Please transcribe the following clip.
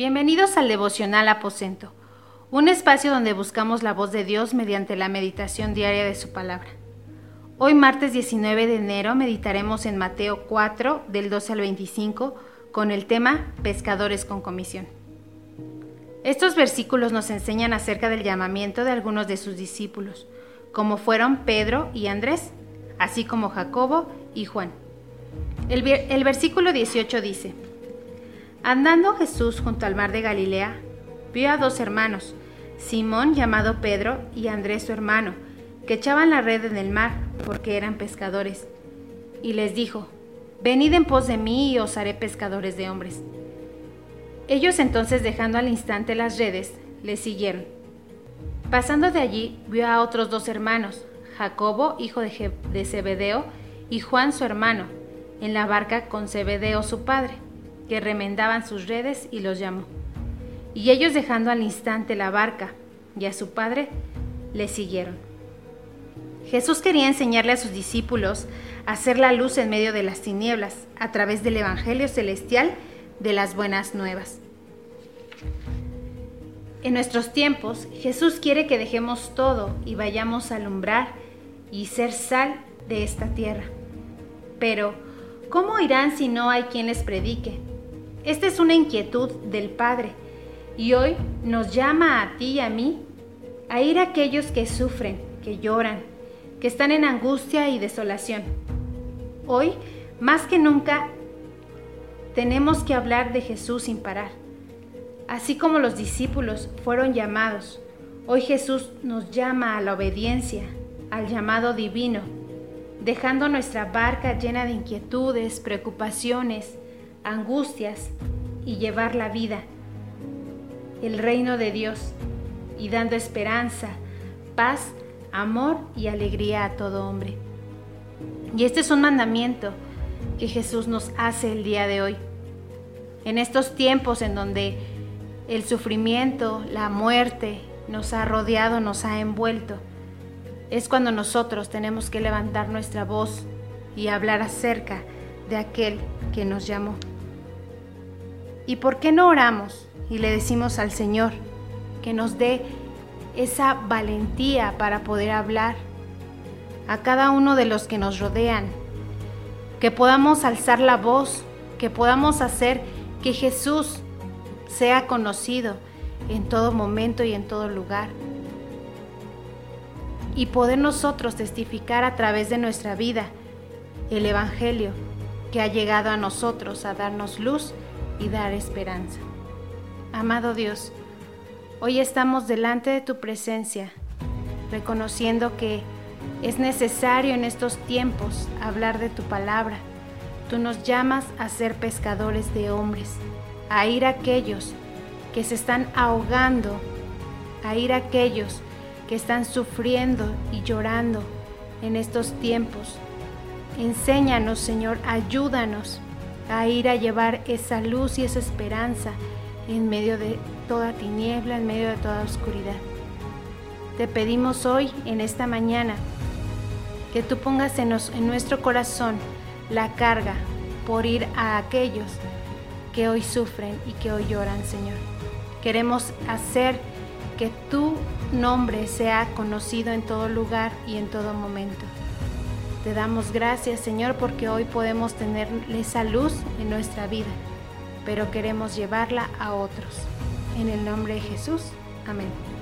Bienvenidos al devocional aposento, un espacio donde buscamos la voz de Dios mediante la meditación diaria de su palabra. Hoy martes 19 de enero meditaremos en Mateo 4 del 12 al 25 con el tema Pescadores con comisión. Estos versículos nos enseñan acerca del llamamiento de algunos de sus discípulos, como fueron Pedro y Andrés, así como Jacobo y Juan. El, versículo 18 dice, Andando Jesús junto al mar de Galilea, vio a dos hermanos, Simón llamado Pedro y Andrés su hermano, que echaban la red en el mar porque eran pescadores. Y les dijo, Venid en pos de mí y os haré pescadores de hombres. Ellos entonces dejando al instante las redes, le siguieron. Pasando de allí, vio a otros dos hermanos, Jacobo, hijo de, de Zebedeo, y Juan su hermano, en la barca con Zebedeo su padre que remendaban sus redes y los llamó. Y ellos dejando al instante la barca y a su padre, le siguieron. Jesús quería enseñarle a sus discípulos a hacer la luz en medio de las tinieblas a través del Evangelio celestial de las buenas nuevas. En nuestros tiempos, Jesús quiere que dejemos todo y vayamos a alumbrar y ser sal de esta tierra. Pero, ¿cómo irán si no hay quien les predique? Esta es una inquietud del Padre y hoy nos llama a ti y a mí a ir a aquellos que sufren, que lloran, que están en angustia y desolación. Hoy, más que nunca, tenemos que hablar de Jesús sin parar. Así como los discípulos fueron llamados, hoy Jesús nos llama a la obediencia, al llamado divino, dejando nuestra barca llena de inquietudes, preocupaciones, angustias y llevar la vida, el reino de Dios y dando esperanza, paz, amor y alegría a todo hombre. Y este es un mandamiento que Jesús nos hace el día de hoy. En estos tiempos en donde el sufrimiento, la muerte nos ha rodeado, nos ha envuelto, es cuando nosotros tenemos que levantar nuestra voz y hablar acerca de aquel que nos llamó. ¿Y por qué no oramos y le decimos al Señor que nos dé esa valentía para poder hablar a cada uno de los que nos rodean? Que podamos alzar la voz, que podamos hacer que Jesús sea conocido en todo momento y en todo lugar. Y poder nosotros testificar a través de nuestra vida el Evangelio que ha llegado a nosotros a darnos luz y dar esperanza. Amado Dios, hoy estamos delante de tu presencia, reconociendo que es necesario en estos tiempos hablar de tu palabra. Tú nos llamas a ser pescadores de hombres, a ir a aquellos que se están ahogando, a ir a aquellos que están sufriendo y llorando en estos tiempos. Enséñanos, Señor, ayúdanos a ir a llevar esa luz y esa esperanza en medio de toda tiniebla, en medio de toda oscuridad. Te pedimos hoy, en esta mañana, que tú pongas en, en nuestro corazón la carga por ir a aquellos que hoy sufren y que hoy lloran, Señor. Queremos hacer que tu nombre sea conocido en todo lugar y en todo momento. Te damos gracias, Señor, porque hoy podemos tener esa luz en nuestra vida, pero queremos llevarla a otros. En el nombre de Jesús. Amén.